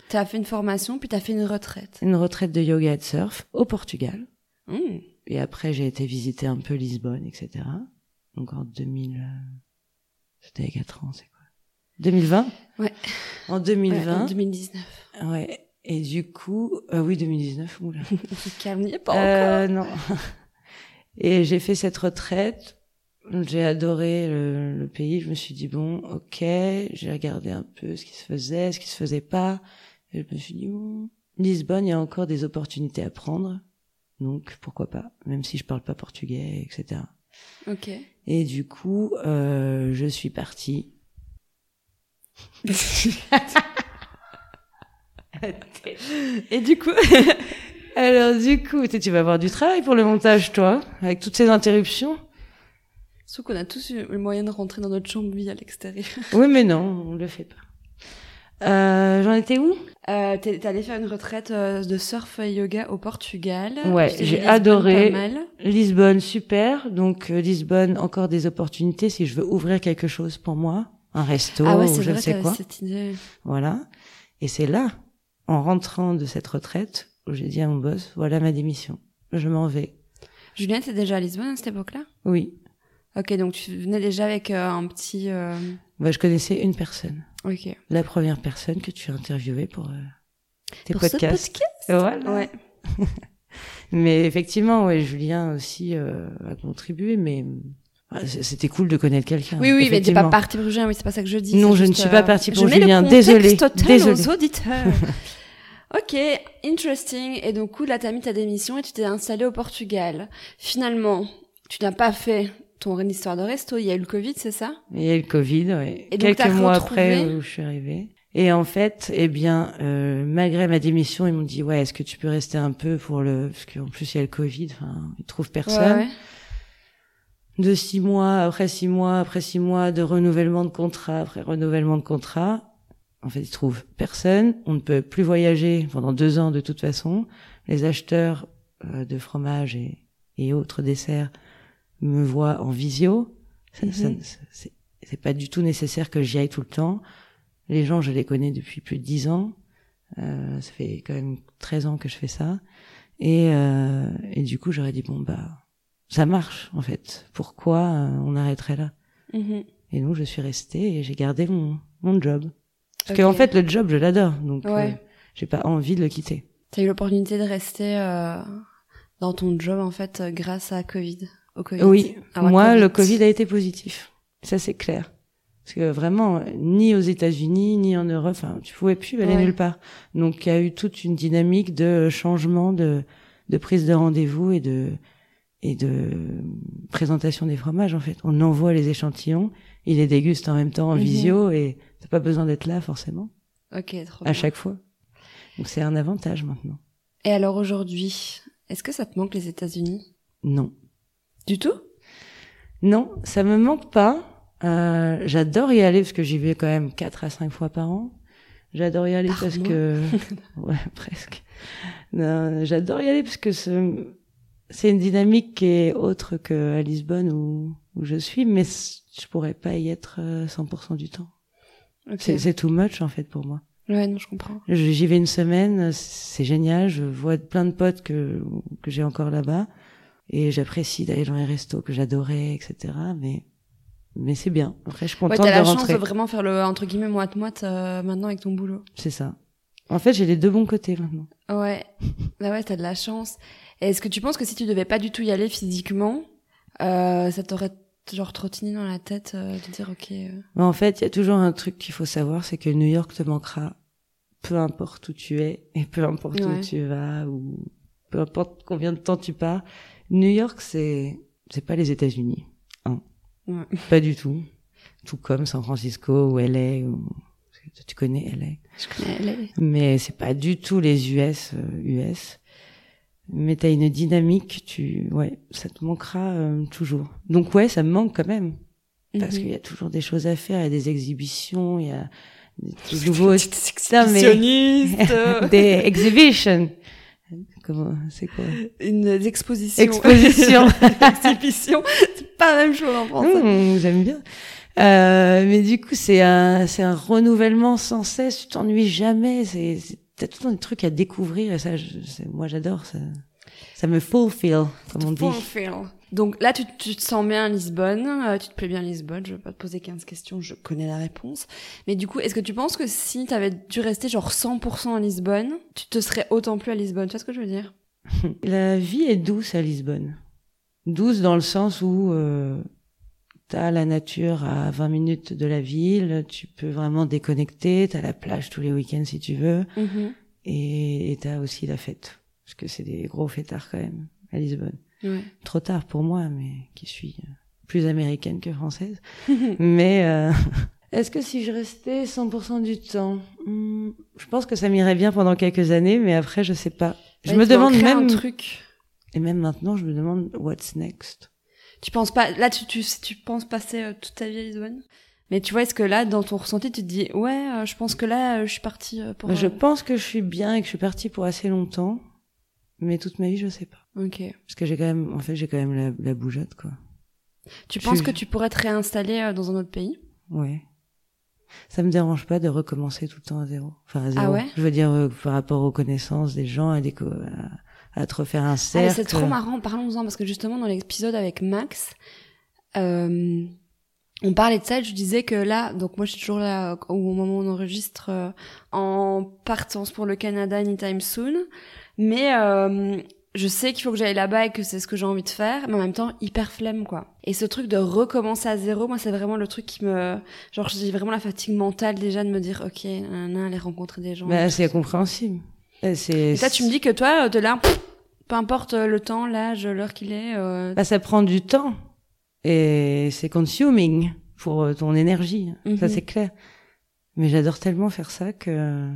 Speaker 2: T'as fait une formation, puis t'as fait une retraite.
Speaker 3: une retraite de yoga et de surf au Portugal.
Speaker 2: Hmm.
Speaker 3: Et après, j'ai été visiter un peu Lisbonne, etc. Donc en 2000... euh, C'était il y a 4 ans, c'est quoi? 2020
Speaker 2: Ouais.
Speaker 3: En
Speaker 2: Ouais,
Speaker 3: 2020.
Speaker 2: en 2019.
Speaker 3: Ouais. Et du coup, euh, oui, 2019, oula.
Speaker 2: Calme, y est pas
Speaker 3: Euh, non. Et j'ai fait cette retraite. J'ai adoré le, le pays. Je me suis dit bon, ok. J'ai regardé un peu ce qui se faisait, ce qui se faisait pas. Et je me suis dit bon, Lisbonne, il y a encore des opportunités à prendre. Donc pourquoi pas, même si je parle pas portugais, etc.
Speaker 2: Ok.
Speaker 3: Et du coup, euh, je suis partie.
Speaker 2: Et du coup,
Speaker 3: Alors du coup, tu vas avoir du travail pour le montage, toi, avec toutes ces interruptions.
Speaker 2: sauf qu'on a tous eu le moyen de rentrer dans notre chambre vie à l'extérieur.
Speaker 3: Oui, mais non, on le fait pas. Euh, J'en étais où?
Speaker 2: Euh, t'es allé faire une retraite euh, de surf et yoga au Portugal.
Speaker 3: Ouais, j'ai adoré.
Speaker 2: pas mal.
Speaker 3: Lisbonne, super. Donc euh, Lisbonne, encore des opportunités si je veux ouvrir quelque chose pour moi, un resto
Speaker 2: Ah ouais,
Speaker 3: ou je ne sais quoi.
Speaker 2: cette idée.
Speaker 3: Voilà. Et c'est là, en rentrant de cette retraite, où j'ai dit à mon boss, voilà ma démission. Je m'en vais.
Speaker 2: Julien, t'es déjà à Lisbonne à cette époque-là?
Speaker 3: Oui.
Speaker 2: Ok, donc tu venais déjà avec euh, un petit... euh,
Speaker 3: Bah, je connaissais une personne.
Speaker 2: Ok.
Speaker 3: La première personne que tu as interviewée pour euh, tes
Speaker 2: Pour ce
Speaker 3: podcasts.
Speaker 2: podcast?
Speaker 3: Voilà.
Speaker 2: Ouais.
Speaker 3: Mais effectivement, ouais, Julien aussi euh, a contribué, mais c- c'était cool de connaître quelqu'un.
Speaker 2: Oui, oui, mais t'es pas partie pour Julien, oui, c'est pas ça que je dis.
Speaker 3: Non, je ne suis pas partie pour
Speaker 2: je mets
Speaker 3: Julien,
Speaker 2: le total
Speaker 3: désolée.
Speaker 2: aux auditeurs. ok, interesting. Et donc, coup, là, t'as mis ta démission et tu t'es installé au Portugal. Finalement, tu n'as pas fait ton histoire de resto, il y a eu le Covid, c'est ça?
Speaker 3: Il y a eu le Covid.
Speaker 2: Et donc,
Speaker 3: quelques mois
Speaker 2: retrouvé-
Speaker 3: après où je suis arrivée. Et en fait, eh bien, euh, malgré ma démission, ils m'ont dit ouais, est-ce que tu peux rester un peu pour le, parce qu'en plus il y a le Covid, enfin, ils trouvent personne.
Speaker 2: Ouais, ouais.
Speaker 3: De six mois, après six mois, après six mois de renouvellement de contrat, après renouvellement de contrat, en fait, ils trouvent personne. On ne peut plus voyager pendant deux ans de toute façon. Les acheteurs euh, de fromage et, et autres desserts me voient en visio. Ça- ça-
Speaker 2: Mhm.
Speaker 3: c'est c'est pas du tout nécessaire que j'y aille tout le temps. Les gens, je les connais depuis plus de dix ans. Euh, ça fait quand même 13 ans que je fais ça. Et, euh, et du coup, j'aurais dit, bon, bah, ça marche, en fait. Pourquoi euh, on arrêterait là?
Speaker 2: Mhm.
Speaker 3: Et donc, je suis restée et j'ai gardé mon, mon job. Parce
Speaker 2: Ok.
Speaker 3: qu'en fait, le job, je l'adore. Donc,
Speaker 2: Ouais.
Speaker 3: euh, j'ai pas envie de le quitter.
Speaker 2: T'as eu l'opportunité de rester euh, dans ton job, en fait, euh, grâce à Covid. Au Covid?
Speaker 3: Oui,
Speaker 2: Ah ouais,
Speaker 3: moi, le Covid a été positif. Ça, c'est clair. Parce que vraiment, ni aux États-Unis, ni en Europe, enfin, tu pouvais plus aller
Speaker 2: Ouais.
Speaker 3: nulle part. Donc, il y a eu toute une dynamique de changement, de, de prise de rendez-vous et de, et de présentation des fromages, en fait. On envoie les échantillons, ils les dégustent en même temps en
Speaker 2: Mhm.
Speaker 3: visio et t'as pas besoin d'être là, forcément,
Speaker 2: Ok, trop
Speaker 3: à
Speaker 2: bien.
Speaker 3: chaque fois. Donc, c'est un avantage maintenant.
Speaker 2: Et alors aujourd'hui, est-ce que ça te manque les États-Unis?
Speaker 3: Non.
Speaker 2: Du tout?
Speaker 3: Non, ça me manque pas. Euh, j'adore y aller parce que j'y vais quand même quatre à cinq fois par an. J'adore y aller
Speaker 2: Par
Speaker 3: parce
Speaker 2: mois
Speaker 3: que ouais presque. Non, j'adore y aller parce que ce- c'est une dynamique qui est autre que à Lisbonne où, où je suis, mais je pourrais pas y être euh, 100% du temps. C'est too much en fait pour moi.
Speaker 2: Ouais, non, je comprends.
Speaker 3: J'y vais une semaine, c'est génial. Je vois plein de potes que que j'ai encore là-bas et j'apprécie d'aller dans les restos que j'adorais, etc. Mais mais c'est bien. Après, je suis
Speaker 2: Ouais,
Speaker 3: contente
Speaker 2: t'as la
Speaker 3: de
Speaker 2: chance
Speaker 3: rentrer.
Speaker 2: de vraiment faire le entre guillemets moite-moite euh, maintenant avec ton boulot.
Speaker 3: C'est ça. En fait, j'ai les deux bons côtés maintenant.
Speaker 2: Ouais. bah ouais, t'as de la chance. Est-ce que tu penses que si tu devais pas du tout y aller physiquement, euh, ça t'aurait genre trottiné dans la tête euh, de dire ok. euh,
Speaker 3: Mais en fait, il y a toujours un truc qu'il faut savoir, c'est que New York te manquera, peu importe où tu es et peu importe
Speaker 2: Ouais.
Speaker 3: où tu vas ou peu importe combien de temps tu pars. New York, c'est c'est pas les États-Unis, hein.
Speaker 2: Ouais.
Speaker 3: Pas du tout. Tout comme San Francisco ou LA ou tu connais LA.
Speaker 2: Je connais les...
Speaker 3: mais c'est pas du tout les US euh, US mais t'as une dynamique tu ouais ça te manquera euh, toujours. Donc ouais ça me manque quand même. Parce
Speaker 2: Mhm.
Speaker 3: qu'il y a toujours des choses à faire il y a des exhibitions il y a des nouveaux.
Speaker 2: Petite
Speaker 3: Non, mais-
Speaker 2: exhibitionniste, euh,
Speaker 3: des exhibitions. Comment c'est quoi?
Speaker 2: Une exposition.
Speaker 3: exposition.
Speaker 2: Exhibition, c'est pas la même chose en français.
Speaker 3: Mmh, j'aime bien. Euh, mais du coup c'est un c'est un renouvellement sans cesse tu t'ennuies jamais c'est- t'as tout le temps des trucs à découvrir et ça je- moi j'adore ça ça me fulfill comme on dit
Speaker 2: Fulfill. Donc là, tu, tu te sens bien à Lisbonne, euh, tu te plais bien à Lisbonne, je vais pas te poser 15 questions, je connais la réponse. Mais du coup, est-ce que tu penses que si t'avais dû rester genre 100% à Lisbonne, tu te serais autant plus à Lisbonne? Tu vois ce que je veux dire?
Speaker 3: La vie est douce à Lisbonne. Douce dans le sens où euh, t'as la nature à 20 minutes de la ville, tu peux vraiment déconnecter, t'as la plage tous les week-ends si tu veux, et et t'as aussi la fête. Parce que c'est des gros fêtards quand même à Lisbonne.
Speaker 2: Ouais.
Speaker 3: Trop tard pour moi, mais qui suis euh, plus américaine que française. mais euh, est-ce que si je restais 100% du temps, hmm, je pense que ça m'irait bien pendant quelques années, mais après je sais pas. Je
Speaker 2: Ouais,
Speaker 3: me demande même
Speaker 2: un truc.
Speaker 3: et même maintenant, je me demande what's next.
Speaker 2: Tu penses pas là tu tu tu penses passer euh, toute ta vie à Lisbonne? Mais tu vois, est-ce que là, dans ton ressenti, tu te dis, ouais, euh, je pense que là, euh, je suis partie pour.
Speaker 3: Je
Speaker 2: euh,
Speaker 3: pense que je suis bien et que je suis partie pour assez longtemps, mais toute ma vie, je sais pas.
Speaker 2: Ok.
Speaker 3: Parce que j'ai quand même, en fait, j'ai quand même la, la bougeotte, quoi.
Speaker 2: Tu
Speaker 3: Je
Speaker 2: penses
Speaker 3: suis-
Speaker 2: que tu pourrais te réinstaller dans un autre pays?
Speaker 3: Ouais. Ça me dérange pas de recommencer tout le temps à zéro. Enfin, à zéro.
Speaker 2: Ah ouais?
Speaker 3: Je veux dire, par rapport aux connaissances des gens, à, des co- à, à te refaire un
Speaker 2: Ah,
Speaker 3: cercle.
Speaker 2: c'est trop marrant, parlons-en, parce que justement, dans l'épisode avec Max, euh, on parlait de ça, et je disais que là, donc moi je suis toujours là au moment où on enregistre euh, en partance pour le Canada anytime soon, mais euh, je sais qu'il faut que j'aille là-bas et que c'est ce que j'ai envie de faire, mais en même temps hyper flemme quoi. Et ce truc de recommencer à zéro, moi c'est vraiment le truc qui me, genre j'ai vraiment la fatigue mentale déjà de me dire ok, nan, aller rencontrer des gens.
Speaker 3: Bah, c'est compréhensible. Euh.
Speaker 2: Et ça tu me dis que toi, de là, peu importe le temps, l'âge, l'heure qu'il est. euh,
Speaker 3: Bah, ça prend du temps et c'est consuming pour euh, ton énergie. Ça
Speaker 2: Mhm.
Speaker 3: c'est clair. Mais j'adore tellement faire ça que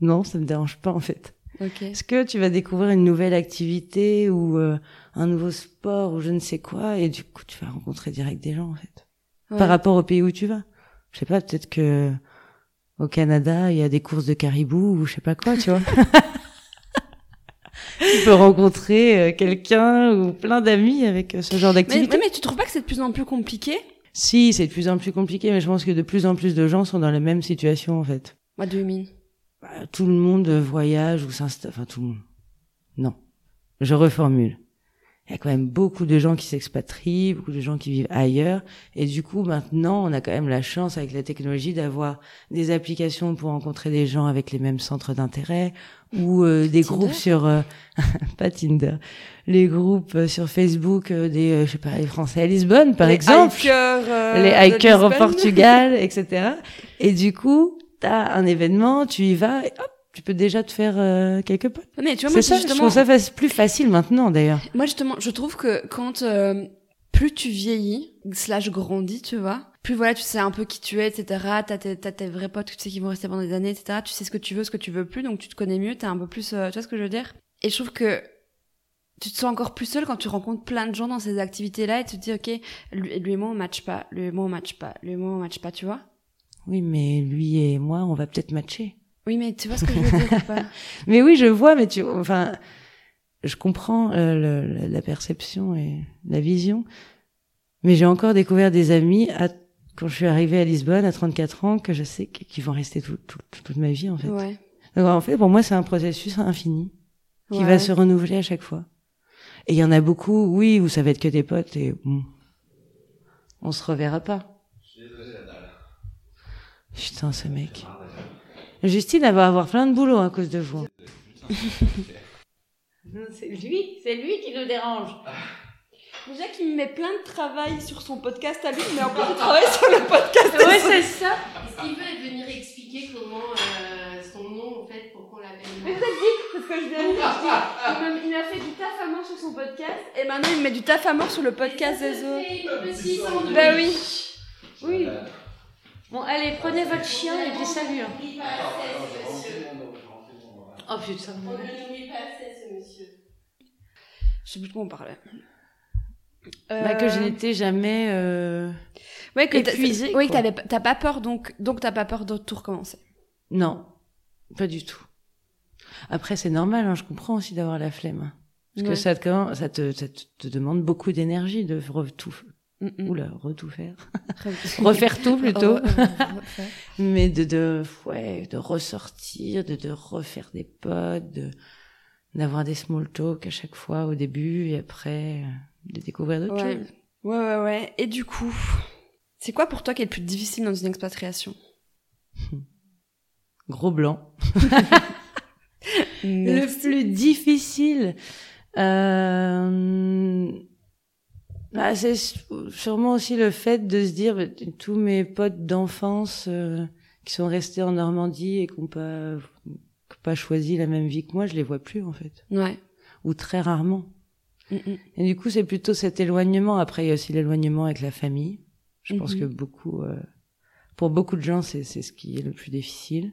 Speaker 3: non, ça me dérange pas en fait.
Speaker 2: Ok.
Speaker 3: Est-ce que tu vas découvrir une nouvelle activité ou euh, un nouveau sport ou je ne sais quoi et du coup tu vas rencontrer direct des gens en fait.
Speaker 2: Ouais.
Speaker 3: Par rapport au pays où tu vas. Je sais pas, peut-être que au Canada il y a des courses de caribou ou je sais pas quoi, tu vois. tu peux rencontrer euh, quelqu'un ou plein d'amis avec euh, ce genre
Speaker 2: Mais,
Speaker 3: d'activité.
Speaker 2: mais, mais tu trouves pas que c'est de plus en plus compliqué?
Speaker 3: Si, c'est de plus en plus compliqué, mais je pense que de plus en plus de gens sont dans la même situation en fait.
Speaker 2: What do you mean
Speaker 3: Bah, tout le monde voyage ou s'installe. Enfin, tout le monde. Non. Je reformule. Il y a quand même beaucoup de gens qui s'expatrient, beaucoup de gens qui vivent ailleurs. Et du coup, maintenant, on a quand même la chance avec la technologie d'avoir des applications pour rencontrer des gens avec les mêmes centres d'intérêt ou euh, des
Speaker 2: Tinder
Speaker 3: groupes sur... euh, pas Tinder. Les groupes euh, sur Facebook des, je sais pas, les Français à Lisbonne, par
Speaker 2: Les
Speaker 3: exemple
Speaker 2: hikers,
Speaker 3: les hikers au. Portugal, etc. Et du coup, t'as un événement, tu y vas, et hop, tu peux déjà te faire euh, quelques potes.
Speaker 2: Mais tu vois, moi,
Speaker 3: ça, je
Speaker 2: justement,
Speaker 3: trouve ça plus facile maintenant d'ailleurs.
Speaker 2: moi, justement, je trouve que quand euh, plus tu vieillis, slash grandis, tu vois, plus voilà, tu sais un peu qui tu es, etc. T'as tes, t'as tes vrais potes, tu sais qui vont rester pendant des années, etc. Tu sais ce que tu veux, ce que tu veux plus, donc tu te connais mieux, t'es un peu plus, euh, tu vois ce que je veux dire? Et je trouve que tu te sens encore plus seul quand tu rencontres plein de gens dans ces activités-là et tu te dis, ok, lui, lui et moi on match pas, lui et moi on match pas, lui et moi on match pas, tu vois?
Speaker 3: Oui, mais lui et moi, on va peut-être matcher.
Speaker 2: Oui, mais tu vois ce que je veux dire ou pas?
Speaker 3: Mais oui, je vois, mais tu, enfin, je comprends euh, le- la perception et la vision. Mais j'ai encore découvert des amis à, quand je suis arrivée à Lisbonne à 34 ans que je sais qu'ils vont rester tout- tout- toute ma vie en fait.
Speaker 2: Ouais.
Speaker 3: Donc, en fait, pour moi, c'est un processus infini qui
Speaker 2: Ouais.
Speaker 3: va se renouveler à chaque fois. Et il y en a beaucoup, oui, où ça va être que des potes et bon, on se reverra pas. Putain, ce mec. Justine, elle va avoir plein de boulot à cause de vous. c'est lui, c'est lui qui nous dérange.
Speaker 2: Déjà qu'il me met plein de travail sur son podcast à lui, mais en plus il travaille sur le podcast.
Speaker 3: Ouais, c'est ça.
Speaker 4: Est-ce qu'il veut venir expliquer comment euh, son nom, en fait, pour qu'on l'appelle
Speaker 2: Mais ça dit, c'est ce que je viens de dire. je dis, Il m'a- m'a fait du taf à mort sur son podcast, et maintenant il me met du taf à mort sur le podcast des autres. Bah oui.
Speaker 4: Oui.
Speaker 5: Bon, allez, prenez votre chien et puis salut. hein. Oh putain.
Speaker 4: On ne l'oublie pas assez, ce monsieur.
Speaker 2: Je sais plus de quoi on parlait.
Speaker 3: Bah, que je
Speaker 2: Euh,
Speaker 3: n'étais jamais. euh,
Speaker 2: ouais, que
Speaker 3: épuisée,
Speaker 2: Oui, pas- t'as pas peur donc, donc t'as pas peur de tout recommencer.
Speaker 3: Non, pas du tout. Après, c'est normal, hein, je comprends aussi d'avoir la flemme. hein. Parce
Speaker 2: Ouais.
Speaker 3: que ça te, ça te, ça te, te demande beaucoup d'énergie de re- tout,
Speaker 2: Mm, mm.
Speaker 3: oula, retout faire. Refaire tout plutôt.
Speaker 2: Oh.
Speaker 3: Mais de, de, ouais, de ressortir, de, de refaire des potes, de, d'avoir des small talk à chaque fois au début et après, euh, de découvrir d'autres
Speaker 2: Ouais.
Speaker 3: choses.
Speaker 2: ouais, ouais, ouais. Et du coup, c'est quoi pour toi qui est le plus difficile dans une expatriation?
Speaker 3: Gros blanc. Le plus difficile, euh, bah, c'est sûrement aussi le fait de se dire bah, tous mes potes d'enfance euh, qui sont restés en Normandie et qui n'ont pas, pas choisi la même vie que moi, je les vois plus en fait,
Speaker 2: Ouais.
Speaker 3: ou très rarement.
Speaker 2: Mm, mm.
Speaker 3: Et du coup, c'est plutôt cet éloignement. Après, il y a aussi l'éloignement avec la famille. Je pense que beaucoup, euh, pour beaucoup de gens, c'est ce qui est le plus difficile.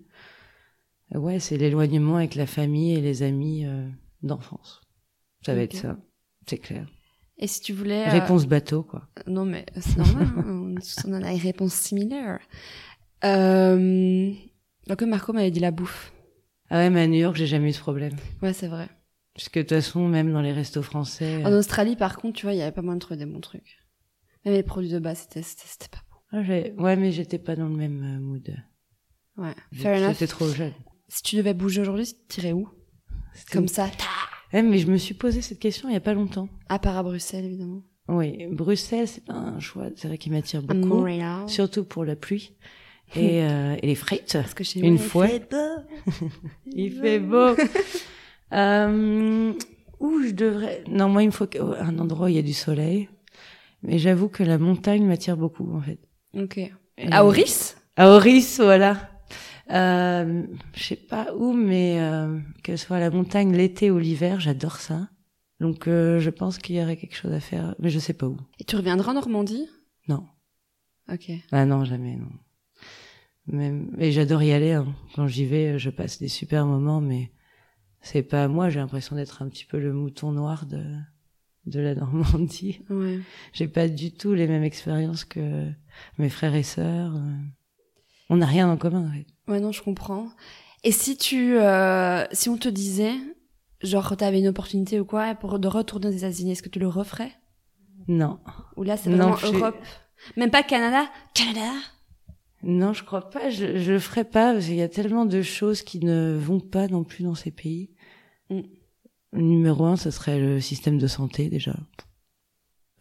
Speaker 3: Euh, Ouais, c'est l'éloignement avec la famille et les amis euh, d'enfance. Ça va être ça, c'est clair.
Speaker 2: Et si tu voulais... euh,
Speaker 3: Réponse bateau, quoi.
Speaker 2: Non, mais c'est normal, hein, on a une réponse similaire. Euh... Donc, Marco m'avait dit la bouffe.
Speaker 3: Ah ouais, mais à New York, j'ai jamais eu de problème.
Speaker 2: Ouais, c'est vrai.
Speaker 3: Parce que de toute façon, même dans les restos français.
Speaker 2: En
Speaker 3: euh,
Speaker 2: Australie, par contre, tu vois, il y avait pas moyen de trouver des bons trucs. Même les produits de base, c'était, pas bon.
Speaker 3: ah, ouais, mais j'étais pas dans le même euh, mood.
Speaker 2: Ouais. Fair enough.
Speaker 3: J'étais trop jeune.
Speaker 2: Si tu devais bouger aujourd'hui, t'irais où?
Speaker 3: C'était
Speaker 2: Comme
Speaker 3: où?
Speaker 2: ça,
Speaker 3: Ouais, mais je me suis posé cette question il y a pas longtemps.
Speaker 2: à part à Bruxelles, évidemment.
Speaker 3: Oui, Bruxelles, c'est un choix, c'est vrai qui m'attire beaucoup.
Speaker 2: Montréal.
Speaker 3: Surtout pour la pluie et, euh, et les frites.
Speaker 2: Parce que chez
Speaker 3: Une
Speaker 2: moi, il
Speaker 3: fois.
Speaker 2: fait beau.
Speaker 3: Il fait beau. euh, où je devrais... Non, moi, il me faut que- un endroit où il y a du soleil. Mais j'avoue que la montagne m'attire beaucoup, en fait.
Speaker 2: Ok.
Speaker 3: Et-
Speaker 2: À Auris
Speaker 3: À Auris, voilà. Euh, je sais pas où, mais euh, que ce soit la montagne l'été ou l'hiver, j'adore ça. Donc, euh, je pense qu'il y aurait quelque chose à faire, mais je sais pas où.
Speaker 2: Et tu reviendras en Normandie?
Speaker 3: Non.
Speaker 2: Ok.
Speaker 3: Ah non, jamais, non. Même, et j'adore y aller. hein. Quand j'y vais, je passe des super moments, mais c'est pas moi. J'ai l'impression d'être un petit peu le mouton noir de de la Normandie.
Speaker 2: Ouais.
Speaker 3: J'ai pas du tout les mêmes expériences que mes frères et sœurs. On n'a rien en commun.
Speaker 2: Ouais, non, je comprends. Et si tu, euh, si on te disait, genre, t'avais une opportunité ou quoi, pour de retourner aux États-Unis, est-ce que tu le referais?
Speaker 3: Non,
Speaker 2: Ou là, c'est
Speaker 3: Non,
Speaker 2: vraiment
Speaker 3: je suis-
Speaker 2: Europe? Même pas Canada? Canada?
Speaker 3: Non, je crois pas. Je je le ferai pas parce qu'il y a tellement de choses qui ne vont pas non plus dans ces pays.
Speaker 2: Mm.
Speaker 3: Numéro un, ce serait le système de santé déjà.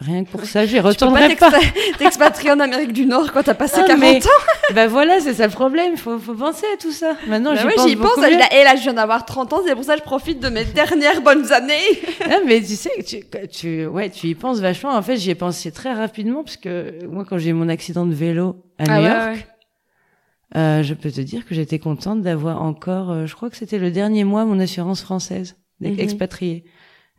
Speaker 3: Rien que pour ça, j'y retournerai pas.
Speaker 2: t'expa- t'expatrier en Amérique du Nord quand t'as passé
Speaker 3: Ah,
Speaker 2: 40
Speaker 3: mais-
Speaker 2: ans
Speaker 3: bah voilà, c'est ça le problème. Faut, faut penser à tout ça. Maintenant,
Speaker 2: Bah
Speaker 3: j'y
Speaker 2: ouais,
Speaker 3: pense
Speaker 2: pense. Et là, je viens d'avoir 30 ans, c'est pour ça que je profite de mes dernières bonnes années.
Speaker 3: Ah, mais tu sais, tu, tu, ouais, tu y penses vachement. En fait, j'y ai pensé très rapidement parce que moi, quand j'ai eu mon accident de vélo à
Speaker 2: Ah
Speaker 3: New York,
Speaker 2: ouais.
Speaker 3: euh, je peux te dire que j'étais contente d'avoir encore, euh, je crois que c'était le dernier mois, mon assurance française
Speaker 2: Mhm.
Speaker 3: expatriée.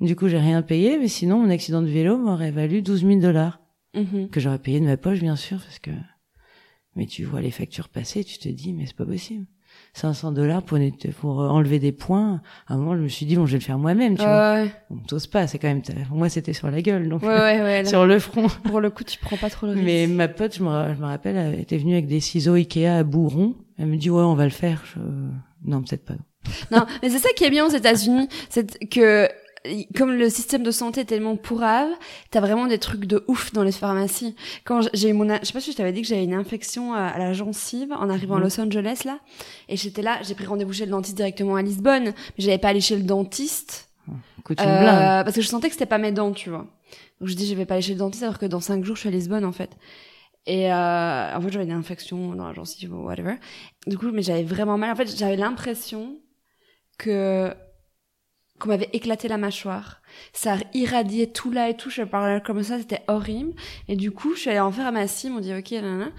Speaker 3: Du coup, j'ai rien payé, mais sinon, mon accident de vélo m'aurait valu 12 000 dollars
Speaker 2: Mhm.
Speaker 3: que j'aurais payé de ma poche, bien sûr, parce que. Mais tu vois les factures passer, tu te dis, mais c'est pas possible. 500 dollars pour, euh, enlever des points. À un moment, je me suis dit, bon, je vais le faire moi-même, tu vois.
Speaker 2: Ouais,
Speaker 3: On t'ose pas, c'est quand même. Pour moi, c'était sur la gueule, donc
Speaker 2: ouais, ouais,
Speaker 3: sur le front.
Speaker 2: Pour le coup, tu prends pas trop le risque.
Speaker 3: Mais ma pote, je me, ra- je me rappelle, elle était venue avec des ciseaux Ikea à bourron. Elle me dit, ouais, on va le faire. Je... Non, peut-être pas.
Speaker 2: Non, mais c'est ça qui est bien aux États-Unis, c'est que comme le système de santé est tellement pourrave, t'as vraiment des trucs de ouf dans les pharmacies. Quand j'ai eu mon, je sais pas si je t'avais dit que j'avais une infection à, à la gencive en arrivant à
Speaker 3: Mhm.
Speaker 2: Los Angeles là, et j'étais là, j'ai pris rendez-vous chez le dentiste directement à Lisbonne, mais j'avais pas allé chez le dentiste
Speaker 3: Écoute, une
Speaker 2: euh, parce que je sentais que c'était pas mes dents, tu vois. Donc je dis je vais pas aller chez le dentiste alors que dans cinq jours je suis à Lisbonne en fait. Et euh, en fait j'avais une infection dans la gencive ou whatever. Du coup mais j'avais vraiment mal. En fait j'avais l'impression que qu'on m'avait éclaté la mâchoire. Ça irradiait tout là et tout. Je parlais comme ça, c'était horrible. Et du coup je suis allée en pharmacie, ils m'ont dit ok, nanana.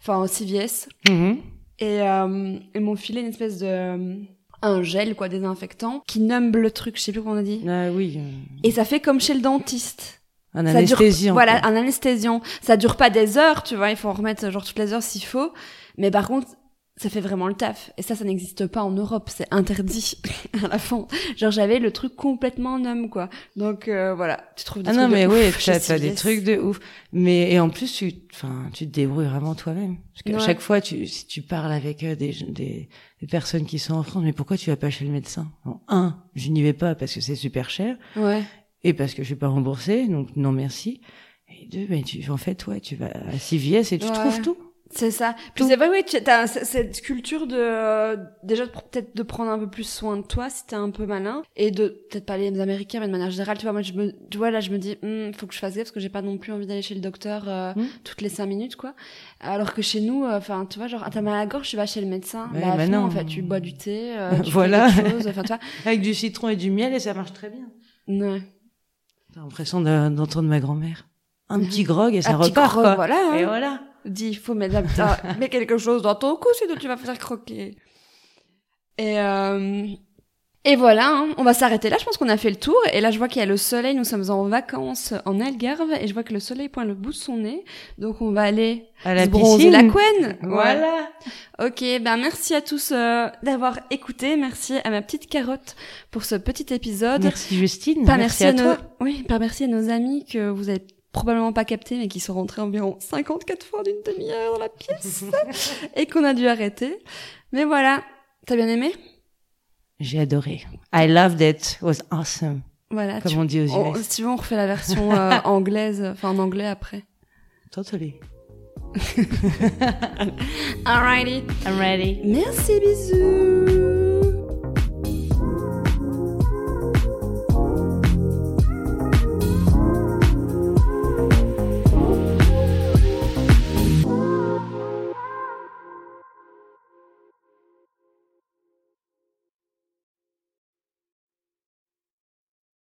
Speaker 2: enfin au CVS
Speaker 3: Mhm.
Speaker 2: et euh, ils m'ont filé une espèce de euh, un gel quoi désinfectant qui numbe le truc, je sais plus comment on a dit.
Speaker 3: Ah oui.
Speaker 2: Et ça fait comme chez le dentiste.
Speaker 3: Un
Speaker 2: Ça dure-
Speaker 3: anesthésiant.
Speaker 2: Voilà, un anesthésiant. Ça dure pas des heures, tu vois, il faut en remettre genre toutes les heures s'il faut. Mais par contre, ça fait vraiment le taf. Et ça, ça n'existe pas en Europe, c'est interdit à la fin. Genre j'avais le truc complètement numb, quoi. Donc euh, voilà, tu trouves des
Speaker 3: Ah
Speaker 2: trucs
Speaker 3: non, mais
Speaker 2: ouf
Speaker 3: oui,
Speaker 2: chez
Speaker 3: t'as t'as des trucs de ouf. Mais, et en plus, tu, enfin, tu te débrouilles vraiment toi-même. Parce
Speaker 2: Ouais.
Speaker 3: chaque fois, tu, si tu parles avec euh, des, des, des personnes qui sont en France, mais pourquoi tu vas pas chez le médecin? Bon, un, je n'y vais pas parce que c'est super cher.
Speaker 2: Ouais.
Speaker 3: Et parce que je suis pas remboursée, donc non merci. Et deux, mais tu, en fait, ouais, tu vas à CVS et tu
Speaker 2: Ouais.
Speaker 3: trouves tout.
Speaker 2: C'est ça. Puis c'est vrai, oui, tu as cette culture de euh, déjà peut-être de prendre un peu plus soin de toi si t'es un peu malin et de peut-être pas les Américains, mais de manière générale, tu vois, moi je me, tu vois là, je me dis, Hum, faut que je fasse gaffe parce que j'ai pas non plus envie d'aller chez le docteur euh,
Speaker 3: Hmm.
Speaker 2: toutes les cinq minutes, quoi. Alors que chez nous, euh, enfin, tu vois, genre, ah, t'as mal à la gorge, tu vas chez le médecin.
Speaker 3: Ouais,
Speaker 2: bah,
Speaker 3: bah
Speaker 2: non, en fait, tu bois du thé, euh, tu
Speaker 3: Voilà.
Speaker 2: quelque chose, enfin, tu vois.
Speaker 3: Avec du citron et du miel et ça marche très bien.
Speaker 2: Ouais.
Speaker 3: T'as l'impression de- d'entendre ma grand-mère. Un petit grog et ça
Speaker 2: Un petit
Speaker 3: repart,
Speaker 2: grog,
Speaker 3: quoi.
Speaker 2: voilà, hein.
Speaker 3: Et voilà.
Speaker 2: Dis, il faut mettre, ah, mets quelque chose dans ton cou, sinon tu vas faire croquer. Et, euh, Et voilà, hein, on va s'arrêter là. Je pense qu'on a fait le tour. Et là, je vois qu'il y a le soleil. Nous sommes en vacances en Algarve et je vois que le soleil pointe le bout de son nez. Donc, on va aller
Speaker 3: À la
Speaker 2: se bronzer la couenne.
Speaker 3: Voilà.
Speaker 2: Ok, ben merci à tous euh, d'avoir écouté. Merci à ma petite carotte pour ce petit épisode.
Speaker 3: Merci Justine.
Speaker 2: Pas
Speaker 3: merci,
Speaker 2: merci,
Speaker 3: à,
Speaker 2: à, nos,
Speaker 3: toi.
Speaker 2: oui, pas merci à nos amis que vous avez probablement pas captés, mais qui sont rentrés environ 54 fois d'une demi-heure dans la pièce et qu'on a dû arrêter. Mais voilà, t'as bien aimé?
Speaker 3: J'ai adoré. I loved it. It was awesome.
Speaker 2: Voilà.
Speaker 3: Comme
Speaker 2: tu-
Speaker 3: on dit aux
Speaker 2: on-
Speaker 3: US.
Speaker 2: si tu veux, on refait la version euh, anglaise, enfin en anglais après.
Speaker 3: Totally.
Speaker 2: Alrighty.
Speaker 3: I'm ready.
Speaker 2: Merci, bisous.